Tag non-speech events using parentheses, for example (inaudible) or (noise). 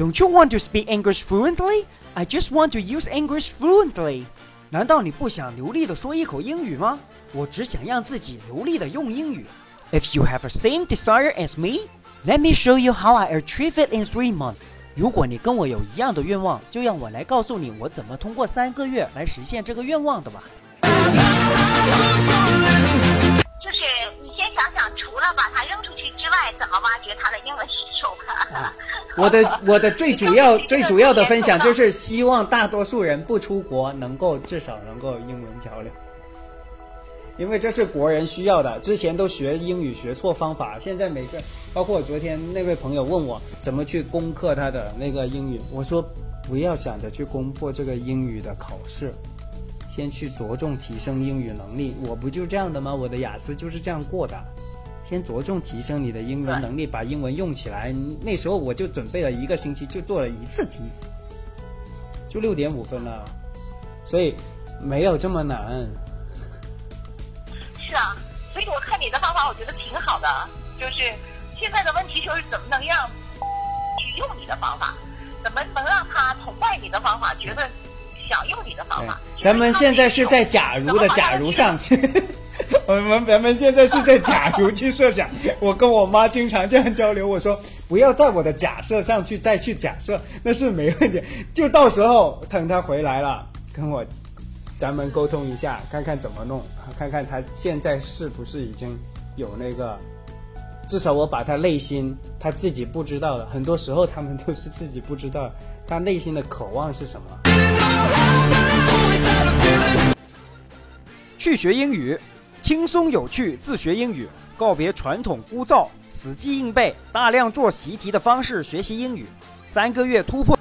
Don't you want to speak English fluently? I just want to use English fluently. 难道你不想流利的说一口英语吗？我只想让自己流利的用英语。If you have the same desire as me, let me show you how I achieve it in three months. 如果你跟我有一样的愿望，就让我来告诉你我怎么通过三个月来实现这个愿望的吧。就是你先想想，除了把它扔出去之外，怎么挖掘它的英文需求吧。我的 (laughs) 我的最主要最主要的分享就是希望大多数人不出国，能够至少能够英文交流，因为这是国人需要的。之前都学英语学错方法，现在每个包括我昨天那位朋友问我怎么去攻克他的那个英语，我说不要想着去攻破这个英语的考试，先去着重提升英语能力。我不就这样的吗？我的雅思就是这样过的。先着重提升你的英文能力，把英文用起来。那时候我就准备了一个星期，就做了一次题，就六点五分了，所以没有这么难。是啊，所以我看你的方法，我觉得挺好的。就是现在的问题就是怎么能让去用你的方法，怎么能让他崇拜你的方法，觉得想用你的方法。咱们现在是在假如的假如上。(laughs) 我们咱们现在是在假如去设想，我跟我妈经常这样交流。我说不要在我的假设上去再去假设，那是没问题。就到时候等他回来了，跟我咱们沟通一下，看看怎么弄，看看他现在是不是已经有那个，至少我把他内心他自己不知道的，很多时候他们都是自己不知道他内心的渴望是什么。去学英语。轻松有趣自学英语，告别传统枯燥、死记硬背、大量做习题的方式学习英语，三个月突破。